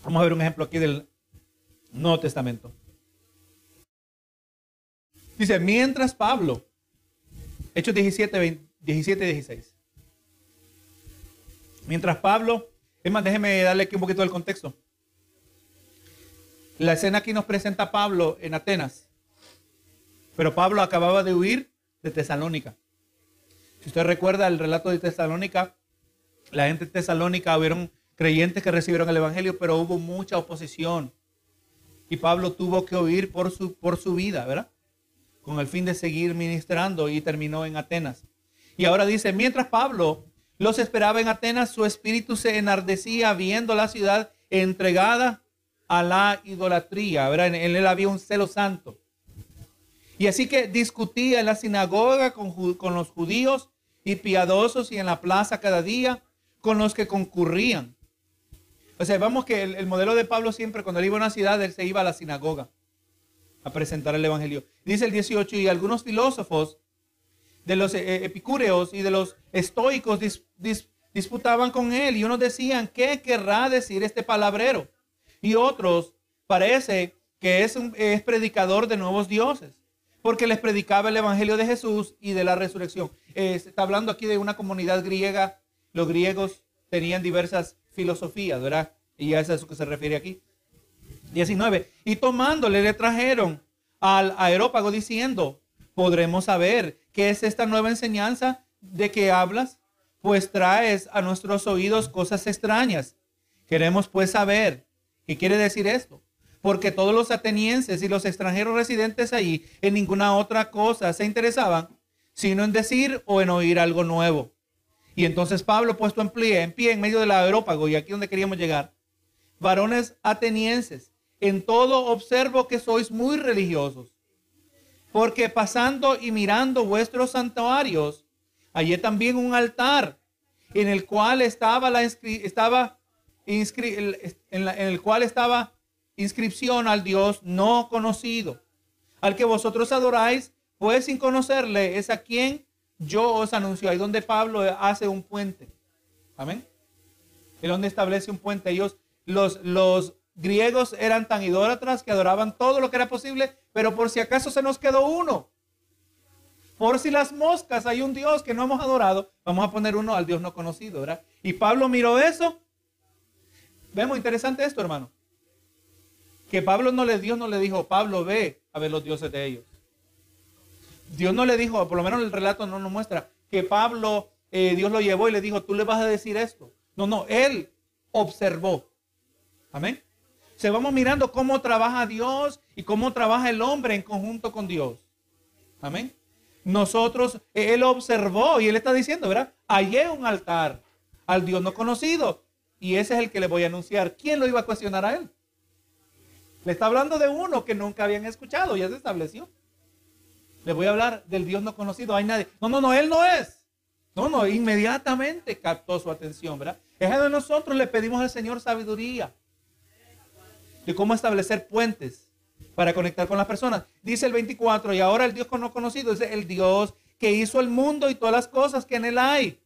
Speaker 1: Vamos a ver un ejemplo aquí del Nuevo Testamento. Dice, mientras Pablo, Hechos 17, 17 16. Mientras Pablo, es déjeme darle aquí un poquito del contexto. La escena aquí nos presenta a Pablo en Atenas. Pero Pablo acababa de huir de Tesalónica. Si usted recuerda el relato de Tesalónica, la gente de Tesalónica hubieron creyentes que recibieron el Evangelio, pero hubo mucha oposición. Y Pablo tuvo que huir por su, por su vida, ¿verdad? Con el fin de seguir ministrando y terminó en Atenas. Y ahora dice, mientras Pablo los esperaba en Atenas, su espíritu se enardecía viendo la ciudad entregada a la idolatría. ¿verdad? En él había un celo santo. Y así que discutía en la sinagoga con, los judíos y piadosos y en la plaza cada día con los que concurrían. O sea, vamos que el, modelo de Pablo siempre, cuando él iba a una ciudad, él se iba a la sinagoga a presentar el Evangelio. Dice el 18, y algunos filósofos de los eh, epicúreos y de los estoicos disputaban con él y unos decían, ¿qué querrá decir este palabrero? Y otros parece que es, un, es predicador de nuevos dioses, porque les predicaba el Evangelio de Jesús y de la resurrección. está hablando aquí de una comunidad griega. Los griegos tenían diversas filosofías, ¿verdad? Y es a eso que se refiere aquí. 19. Y tomándole le trajeron al aerópago diciendo, podremos saber qué es esta nueva enseñanza de que hablas, pues traes a nuestros oídos cosas extrañas. Queremos pues saber ¿Qué quiere decir esto? Porque todos los atenienses y los extranjeros residentes allí en ninguna otra cosa se interesaban, sino en decir o en oír algo nuevo. Y entonces Pablo puesto en pie, en pie en medio del aerópago, y aquí donde queríamos llegar, varones atenienses, en todo observo que sois muy religiosos, porque pasando y mirando vuestros santuarios, hallé también un altar en el cual estaba, la, estaba en, el cual estaba inscripción al Dios no conocido, al que vosotros adoráis, pues sin conocerle es a quien yo os anuncio. Ahí donde Pablo hace un puente. Amén. Y donde establece un puente. Ellos, los, los griegos eran tan idólatras que adoraban todo lo que era posible, pero por si acaso se nos quedó uno. Por si las moscas hay un Dios que no hemos adorado, vamos a poner uno al Dios no conocido, ¿verdad? Y Pablo miró eso. Vemos interesante esto, hermano. Que Pablo no le, Dios no le dijo, Pablo ve a ver los dioses de ellos. Dios no le dijo, por lo menos el relato no nos muestra, que Pablo, eh, Dios lo llevó y le dijo, tú le vas a decir esto. No, no, él observó. Amén. Se vamos mirando cómo trabaja Dios y cómo trabaja el hombre en conjunto con Dios. Amén. Nosotros, él observó y él está diciendo, ¿verdad? Hallé un altar al Dios no conocido y ese es el que le voy a anunciar. ¿Quién lo iba a cuestionar a él? Le está hablando de uno que nunca habían escuchado, ya se estableció. Le voy a hablar del Dios no conocido. Hay nadie. No, no, no, él no es. No, no, inmediatamente captó su atención, ¿verdad? Es de nosotros le pedimos al Señor sabiduría de cómo establecer puentes para conectar con las personas. Dice el 24, y ahora el Dios no conocido es el Dios que hizo el mundo y todas las cosas que en él hay,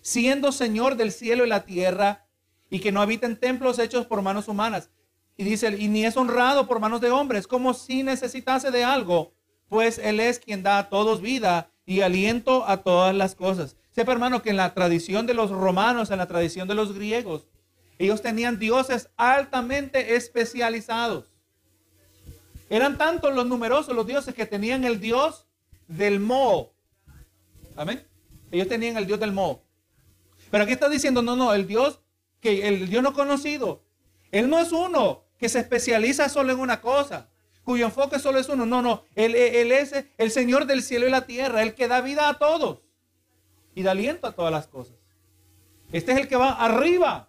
Speaker 1: siendo Señor del cielo y la tierra, y que no habita en templos hechos por manos humanas. Y dice, y ni es honrado por manos de hombres, como si necesitase de algo, pues Él es quien da a todos vida y aliento a todas las cosas. Sepa, hermano, que en la tradición de los romanos, en la tradición de los griegos, ellos tenían dioses altamente especializados. Eran tantos los numerosos los dioses que tenían el dios del Mo. Amén. Ellos tenían el dios del Mo. Pero aquí está diciendo, no, no, el dios que el dios no conocido. Él no es uno que se especializa solo en una cosa, cuyo enfoque solo es uno. No, no, él, él es el Señor del cielo y la tierra, el que da vida a todos y da aliento a todas las cosas. Este es el que va arriba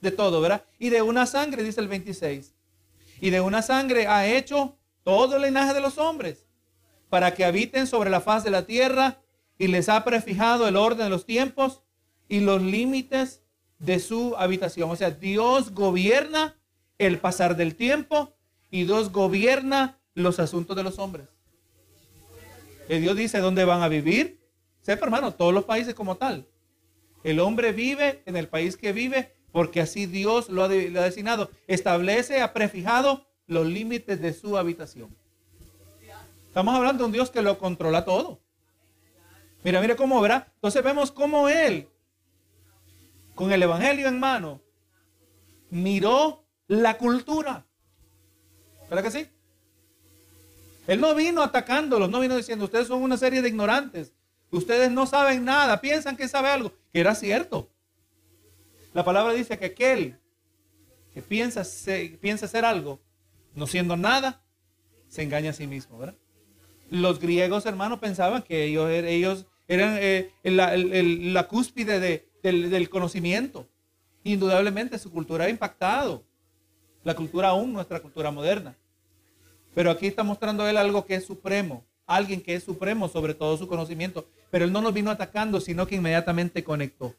Speaker 1: de todo, ¿verdad? Y de una sangre, dice el 26. Y de una sangre ha hecho todo el linaje de los hombres para que habiten sobre la faz de la tierra y les ha prefijado el orden de los tiempos y los límites de su habitación. O sea, Dios gobierna el pasar del tiempo y Dios gobierna los asuntos de los hombres. Y Dios dice dónde van a vivir. Sepa, hermano, todos los países como tal. El hombre vive en el país que vive porque así Dios lo ha, designado. Establece, ha prefijado los límites de su habitación. Estamos hablando de un Dios que lo controla todo. Mira, mira cómo verá. Entonces vemos cómo Él, con el Evangelio en mano, miró la cultura. ¿Verdad que sí? Él no vino atacándolos, no vino diciendo, ustedes son una serie de ignorantes, ustedes no saben nada, piensan que sabe algo, que era cierto. La palabra dice que aquel que piensa, piensa hacer algo, no siendo nada, se engaña a sí mismo, ¿verdad? Los griegos, hermanos, pensaban que ellos, ellos eran eh, la, cúspide del, conocimiento. Indudablemente su cultura ha impactado. La cultura aún, nuestra cultura moderna. Pero aquí está mostrando él algo que es supremo. Alguien que es supremo sobre todo su conocimiento. Pero él no nos vino atacando, sino que inmediatamente conectó.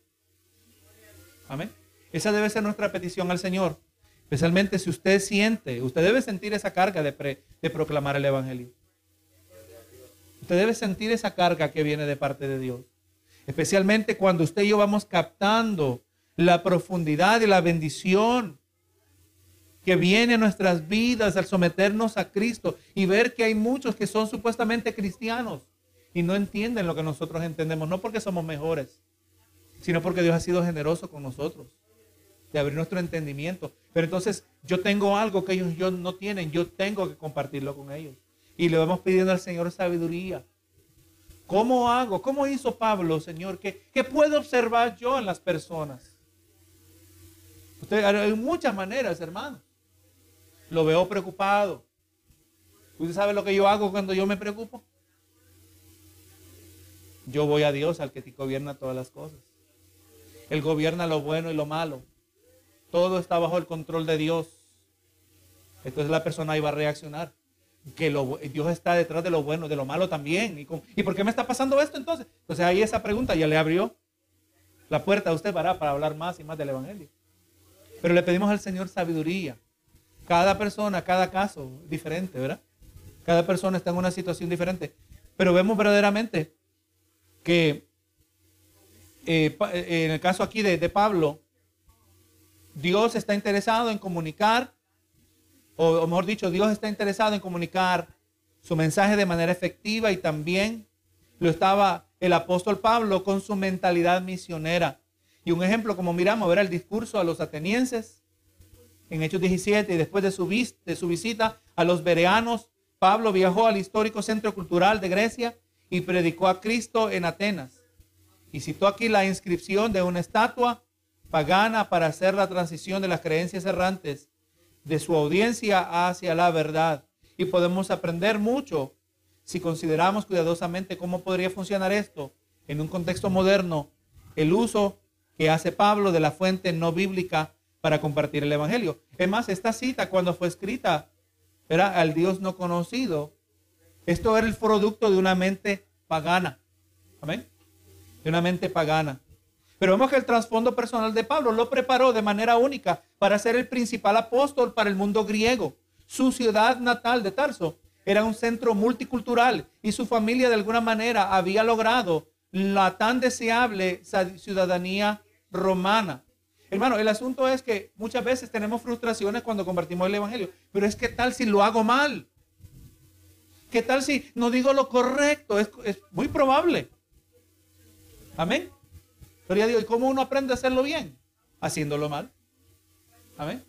Speaker 1: Amén. Esa debe ser nuestra petición al Señor. Especialmente si usted siente, usted debe sentir esa carga de, de proclamar el Evangelio. Usted debe sentir esa carga que viene de parte de Dios. Especialmente cuando usted y yo vamos captando la profundidad y la bendición que viene a nuestras vidas al someternos a Cristo y ver que hay muchos que son supuestamente cristianos y no entienden lo que nosotros entendemos, no porque somos mejores, sino porque Dios ha sido generoso con nosotros, de abrir nuestro entendimiento. Pero entonces yo tengo algo que ellos yo no tienen, yo tengo que compartirlo con ellos. Y le vamos pidiendo al Señor sabiduría. ¿Cómo hago? ¿Cómo hizo Pablo, Señor? ¿Qué, puedo observar yo en las personas? Usted, hay muchas maneras, hermano. Lo veo preocupado. ¿Usted sabe lo que yo hago cuando yo me preocupo? Yo voy a Dios, al que te gobierna todas las cosas. Él gobierna lo bueno y lo malo. Todo está bajo el control de Dios. Entonces la persona iba a reaccionar. Que Dios está detrás de lo bueno, de lo malo también. ¿Y, por qué me está pasando esto entonces? Entonces ahí esa pregunta ya le abrió la puerta a usted para, para hablar más y más del Evangelio. Pero le pedimos al Señor sabiduría. Cada persona, cada caso diferente, ¿verdad? Cada persona está en una situación diferente. Pero vemos verdaderamente que eh, eh, en el caso aquí de, de Pablo, Dios está interesado en comunicar, o, mejor dicho, Dios está interesado en comunicar su mensaje de manera efectiva y también lo estaba el apóstol Pablo con su mentalidad misionera. Y un ejemplo, como miramos, era el discurso a los atenienses en Hechos 17 y después de su, de su visita a los bereanos, Pablo viajó al histórico centro cultural de Grecia y predicó a Cristo en Atenas. Y citó aquí la inscripción de una estatua pagana para hacer la transición de las creencias errantes de su audiencia hacia la verdad. Y podemos aprender mucho si consideramos cuidadosamente cómo podría funcionar esto en un contexto moderno, el uso que hace Pablo de la fuente no bíblica para compartir el Evangelio. Es más, esta cita cuando fue escrita era al Dios no conocido. Esto era el producto de una mente pagana. Amén. De una mente pagana. Pero vemos que el trasfondo personal de Pablo lo preparó de manera única para ser el principal apóstol para el mundo griego. Su ciudad natal de Tarso era un centro multicultural y su familia de alguna manera había logrado la tan deseable ciudadanía romana. Hermano, el asunto es que muchas veces tenemos frustraciones cuando compartimos el Evangelio, pero es que tal si lo hago mal. ¿Qué tal si no digo lo correcto? Es, es muy probable. Amén. Pero ya digo, ¿y cómo uno aprende a hacerlo bien? Haciéndolo mal. Amén.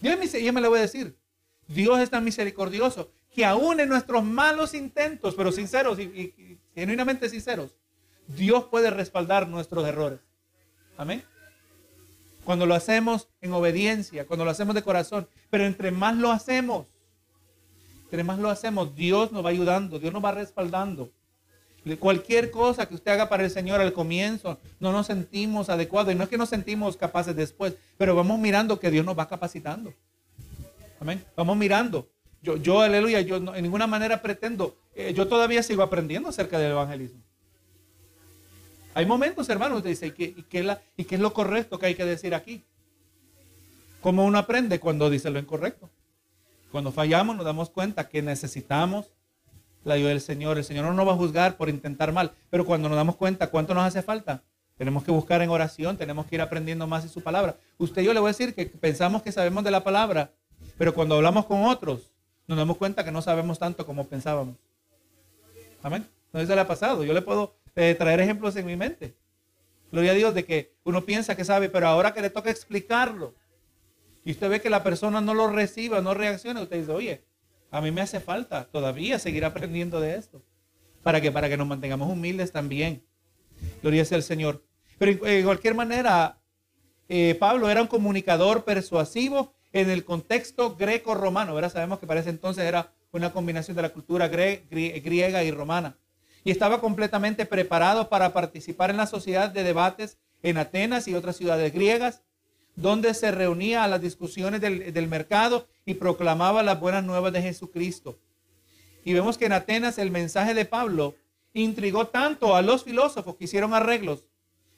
Speaker 1: Dios yo me le voy a decir, Dios es tan misericordioso que aún en nuestros malos intentos, pero sinceros y, y genuinamente sinceros, Dios puede respaldar nuestros errores. Amén. Cuando lo hacemos en obediencia, cuando lo hacemos de corazón, pero entre más lo hacemos, entre más lo hacemos, Dios nos va ayudando, Dios nos va respaldando. Cualquier cosa que usted haga para el Señor al comienzo, no nos sentimos adecuados. Y no es que nos sentimos capaces después, pero vamos mirando que Dios nos va capacitando. Amén. Vamos mirando. Yo, yo aleluya, yo en ninguna manera pretendo, eh, yo todavía sigo aprendiendo acerca del evangelismo. Hay momentos, hermanos, usted dice, ¿y qué, qué la, ¿y qué es lo correcto que hay que decir aquí? ¿Cómo uno aprende cuando dice lo incorrecto? Cuando fallamos nos damos cuenta que necesitamos la ayuda del Señor. El Señor no nos va a juzgar por intentar mal, pero cuando nos damos cuenta cuánto nos hace falta, tenemos que buscar en oración, tenemos que ir aprendiendo más de su palabra. Usted yo le voy a decir que pensamos que sabemos de la palabra, pero cuando hablamos con otros, nos damos cuenta que no sabemos tanto como pensábamos. Amén. No se le ha pasado. Yo le puedo eh, traer ejemplos en mi mente. Gloria a Dios de que uno piensa que sabe, pero ahora que le toca explicarlo, y usted ve que la persona no lo reciba, no reacciona, usted dice, oye, a mí me hace falta todavía seguir aprendiendo de esto. ¿Para que Para que nos mantengamos humildes también. Gloria sea al Señor. Pero de cualquier manera, eh, Pablo era un comunicador persuasivo en el contexto greco-romano. ¿verdad? Sabemos que para ese entonces era una combinación de la cultura griega y romana. Y estaba completamente preparado para participar en la sociedad de debates en Atenas y otras ciudades griegas donde se reunía a las discusiones del, mercado y proclamaba las buenas nuevas de Jesucristo. Y vemos que en Atenas el mensaje de Pablo intrigó tanto a los filósofos que hicieron arreglos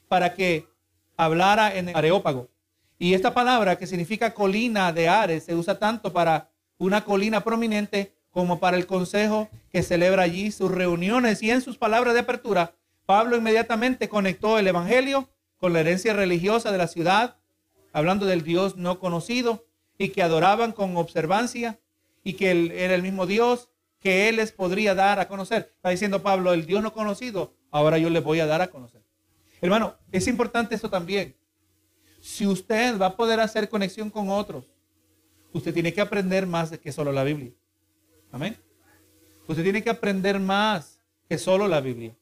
Speaker 1: para que hablara en el Areópago. Y esta palabra que significa colina de Ares se usa tanto para una colina prominente como para el consejo que celebra allí sus reuniones. Y en sus palabras de apertura, Pablo inmediatamente conectó el Evangelio con la herencia religiosa de la ciudad hablando del Dios no conocido y que adoraban con observancia y que él era el mismo Dios que Él les podría dar a conocer. Está diciendo Pablo, el Dios no conocido, ahora yo les voy a dar a conocer. Hermano, es importante esto también. Si usted va a poder hacer conexión con otros, usted tiene que aprender más que solo la Biblia. Amén. Usted tiene que aprender más que solo la Biblia.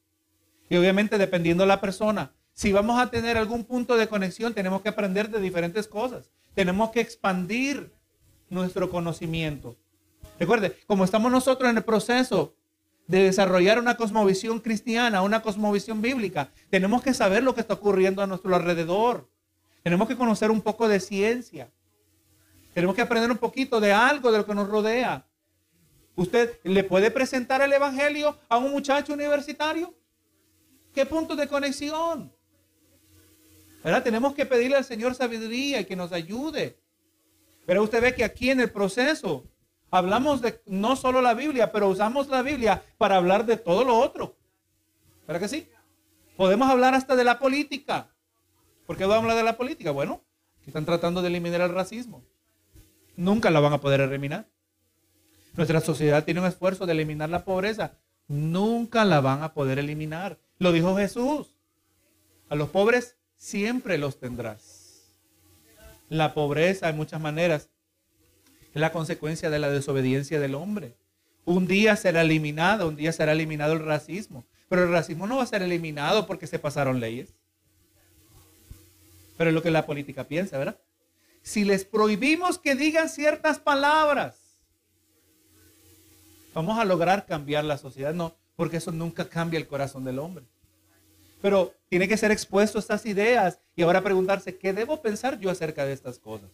Speaker 1: Y obviamente dependiendo de la persona, si vamos a tener algún punto de conexión, tenemos que aprender de diferentes cosas. Tenemos que expandir nuestro conocimiento. Recuerde, como estamos nosotros en el proceso de desarrollar una cosmovisión cristiana, una cosmovisión bíblica, tenemos que saber lo que está ocurriendo a nuestro alrededor. Tenemos que conocer un poco de ciencia. Tenemos que aprender un poquito de algo de lo que nos rodea. ¿Usted le puede presentar el Evangelio a un muchacho universitario? ¿Qué punto de conexión? Tenemos que pedirle al Señor sabiduría y que nos ayude. Pero usted ve que aquí en el proceso hablamos de no solo la Biblia, pero usamos la Biblia para hablar de todo lo otro. ¿Verdad que sí? Podemos hablar hasta de la política. ¿Por qué vamos a hablar de la política? Bueno, están tratando de eliminar el racismo. Nunca la van a poder eliminar. Nuestra sociedad tiene un esfuerzo de eliminar la pobreza. Nunca la van a poder eliminar. Lo dijo Jesús. A los pobres siempre los tendrás. La pobreza, en muchas maneras, es la consecuencia de la desobediencia del hombre. Un día será eliminado, un día será eliminado el racismo. Pero el racismo no va a ser eliminado porque se pasaron leyes. Pero es lo que la política piensa, ¿verdad? Si les prohibimos que digan ciertas palabras, vamos a lograr cambiar la sociedad. No, porque eso nunca cambia el corazón del hombre. Pero tiene que ser expuesto a estas ideas y ahora preguntarse, ¿qué debo pensar yo acerca de estas cosas?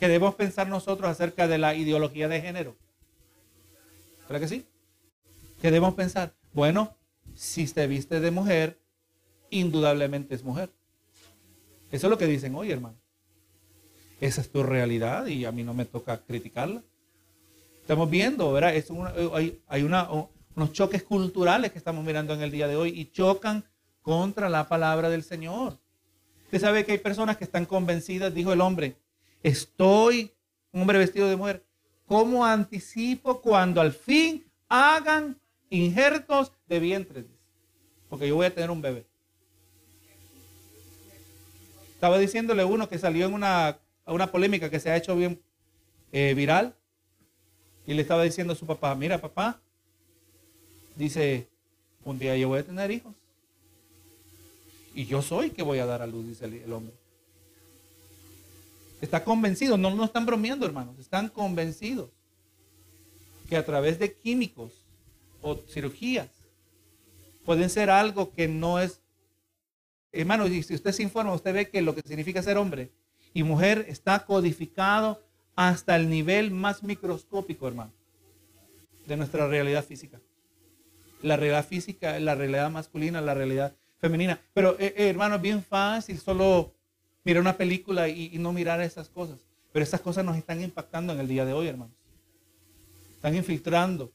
Speaker 1: ¿Qué debemos pensar nosotros acerca de la ideología de género? ¿Verdad que sí? ¿Qué debemos pensar? Bueno, si te viste de mujer, indudablemente es mujer. Eso es lo que dicen hoy, hermano. Esa es tu realidad y a mí no me toca criticarla. Estamos viendo, ¿verdad? Hay, hay unos choques culturales que estamos mirando en el día de hoy y chocan contra la palabra del Señor. Usted sabe que hay personas que están convencidas, dijo el hombre, estoy, un hombre vestido de mujer, ¿cómo anticipo cuando al fin hagan injertos de vientre? Porque yo voy a tener un bebé. Estaba diciéndole uno que salió en una, una polémica que se ha hecho bien eh, viral. Y le estaba diciendo a su papá, mira papá, dice, un día yo voy a tener hijos. Y yo soy que voy a dar a luz, dice el hombre. Está convencido, no, no están bromeando, hermanos, están convencidos que a través de químicos o cirugías pueden ser algo que no es. Hermano, si usted se informa, usted ve que lo que significa ser hombre y mujer está codificado hasta el nivel más microscópico, hermano, de nuestra realidad física. La realidad física, la realidad masculina, la realidad femenina. Pero, eh, eh, hermano, es bien fácil solo mirar una película y, no mirar esas cosas. Pero esas cosas nos están impactando en el día de hoy, hermanos. Están infiltrando.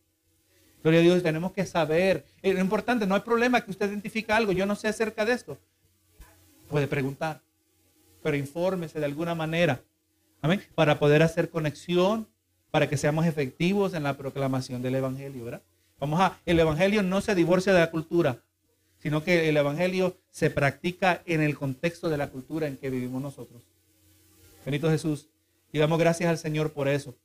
Speaker 1: Gloria a Dios, tenemos que saber. Es importante, no hay problema que usted identifique algo. Yo no sé acerca de esto. Puede preguntar, pero infórmese de alguna manera. Amén. Para poder hacer conexión, para que seamos efectivos en la proclamación del Evangelio, ¿verdad? Vamos a, el Evangelio no se divorcia de la cultura sino que el Evangelio se practica en el contexto de la cultura en que vivimos nosotros. Benito Jesús. Y damos gracias al Señor por eso.